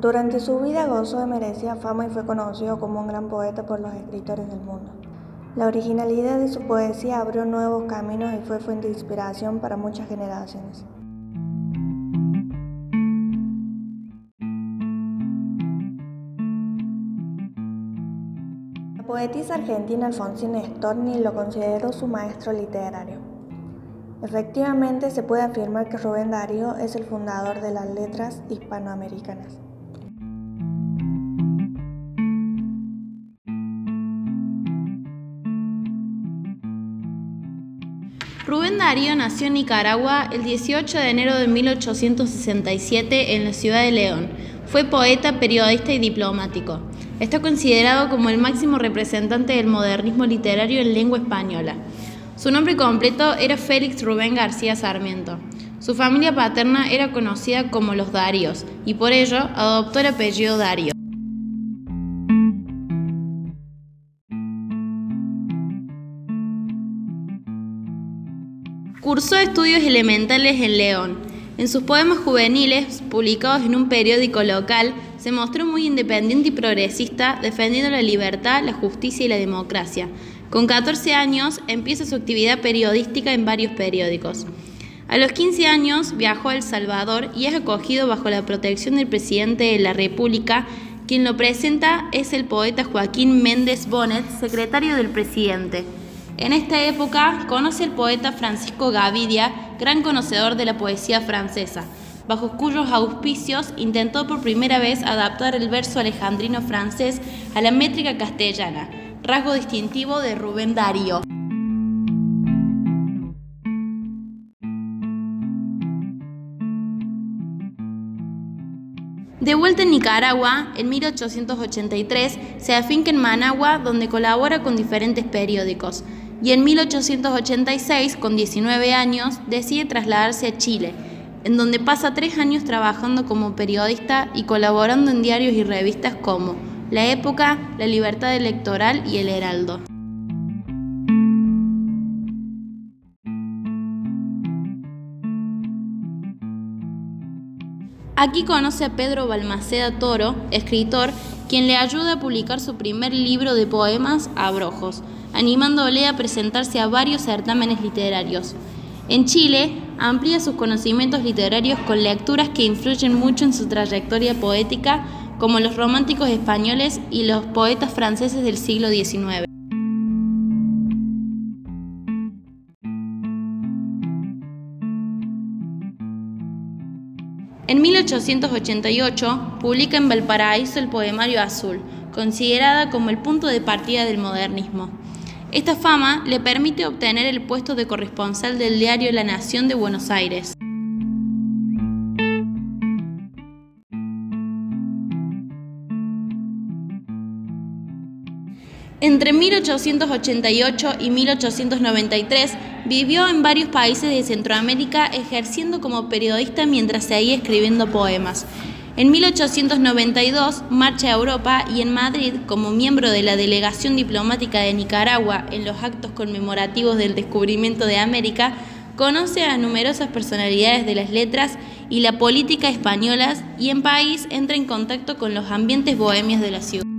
Durante su vida gozó de merecida fama y fue conocido como un gran poeta por los escritores del mundo. La originalidad de su poesía abrió nuevos caminos y fue fuente de inspiración para muchas generaciones. La poetisa argentina Alfonsina Storni lo consideró su maestro literario. Efectivamente, se puede afirmar que Rubén Darío es el fundador de las letras hispanoamericanas. Rubén Darío nació en Nicaragua el 18 de enero de 1867 en la ciudad de León. Fue poeta, periodista y diplomático. Está considerado como el máximo representante del modernismo literario en lengua española. Su nombre completo era Félix Rubén García Sarmiento. Su familia paterna era conocida como los Daríos y por ello adoptó el apellido Darío. Cursó estudios elementales en León. En sus poemas juveniles, publicados en un periódico local, se mostró muy independiente y progresista, defendiendo la libertad, la justicia y la democracia. Con 14 años empieza su actividad periodística en varios periódicos. A los 15 años viajó a El Salvador y es acogido bajo la protección del presidente de la República. Quien lo presenta es el poeta Joaquín Méndez Bonet, secretario del presidente. En esta época conoce al poeta Francisco Gavidia, gran conocedor de la poesía francesa, bajo cuyos auspicios intentó por primera vez adaptar el verso alejandrino francés a la métrica castellana, rasgo distintivo de Rubén Darío. De vuelta en Nicaragua, en 1883, se afinca en Managua, donde colabora con diferentes periódicos y en 1886, con 19 años, decide trasladarse a Chile, en donde pasa tres años trabajando como periodista y colaborando en diarios y revistas como La Época, La Libertad Electoral y El Heraldo. Aquí conoce a Pedro Balmaceda Toro, escritor, quien le ayuda a publicar su primer libro de poemas, Abrojos, animándole a presentarse a varios certámenes literarios. En Chile, amplía sus conocimientos literarios con lecturas que influyen mucho en su trayectoria poética, como los románticos españoles y los poetas franceses del siglo XIX. En 1888 publica en Valparaíso el poemario Azul, considerada como el punto de partida del modernismo. Esta fama le permite obtener el puesto de corresponsal del diario La Nación de Buenos Aires. Entre 1888 y 1893 vivió en varios países de Centroamérica ejerciendo como periodista mientras seguía escribiendo poemas. En 1892 marcha a Europa y en Madrid, como miembro de la delegación diplomática de Nicaragua en los actos conmemorativos del descubrimiento de América, conoce a numerosas personalidades de las letras y la política españolas y en país entra en contacto con los ambientes bohemios de la ciudad.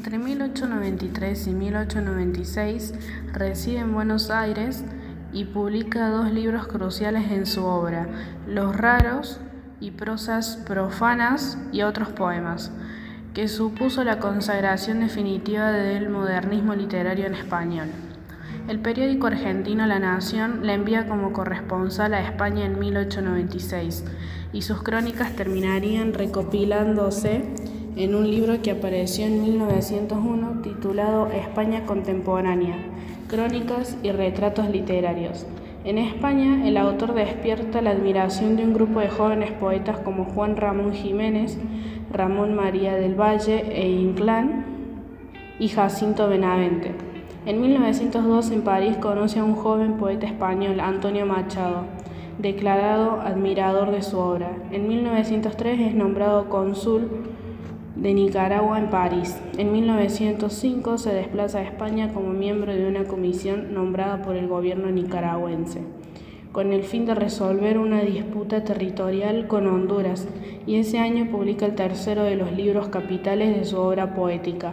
Entre 1893 y 1896 reside en Buenos Aires y publica dos libros cruciales en su obra, Los raros y prosas profanas y otros poemas, que supuso la consagración definitiva del modernismo literario en español. El periódico argentino La Nación le envía como corresponsal a España en 1896 y sus crónicas terminarían recopilándose en un libro que apareció en 1901 titulado España Contemporánea, Crónicas y Retratos Literarios. En España, el autor despierta la admiración de un grupo de jóvenes poetas como Juan Ramón Jiménez, Ramón María del Valle e Inclán y Jacinto Benavente. En 1902 en París conoce a un joven poeta español, Antonio Machado, declarado admirador de su obra. En 1903 es nombrado cónsul de Nicaragua en París. En 1905 se desplaza a España como miembro de una comisión nombrada por el gobierno nicaragüense, con el fin de resolver una disputa territorial con Honduras, y ese año publica el tercero de los libros capitales de su obra poética,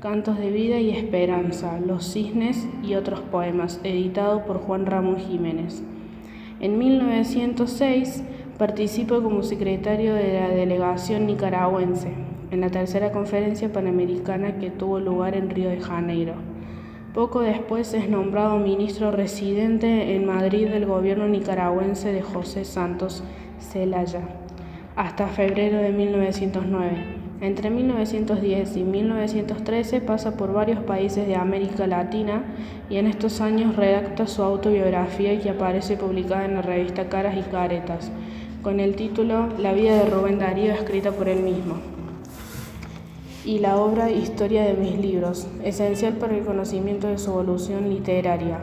Cantos de Vida y Esperanza, Los Cisnes y otros poemas, editado por Juan Ramón Jiménez. En 1906 participa como secretario de la delegación nicaragüense en la tercera conferencia panamericana que tuvo lugar en Río de Janeiro. Poco después es nombrado ministro residente en Madrid del gobierno nicaragüense de José Santos Celaya, hasta febrero de 1909. Entre 1910 y 1913 pasa por varios países de América Latina y en estos años redacta su autobiografía que aparece publicada en la revista Caras y Caretas, con el título La vida de Rubén Darío escrita por él mismo y la obra Historia de mis libros, esencial para el conocimiento de su evolución literaria.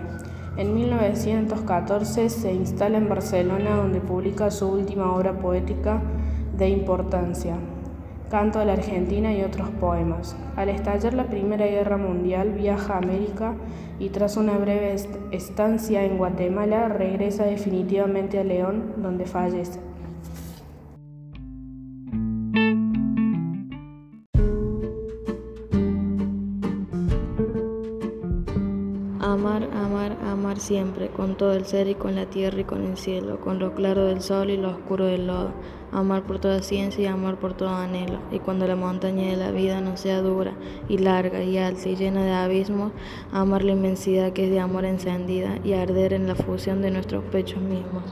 En 1914 se instala en Barcelona donde publica su última obra poética de importancia, Canto a la Argentina y otros poemas. Al estallar la Primera Guerra Mundial viaja a América y tras una breve estancia en Guatemala regresa definitivamente a León donde fallece. Amar, amar, amar siempre, con todo el ser y con la tierra y con el cielo, con lo claro del sol y lo oscuro del lodo. Amar por toda ciencia y amar por todo anhelo. Y cuando la montaña de la vida no sea dura y larga y alta y llena de abismos, amar la inmensidad que es de amor encendida y arder en la fusión de nuestros pechos mismos.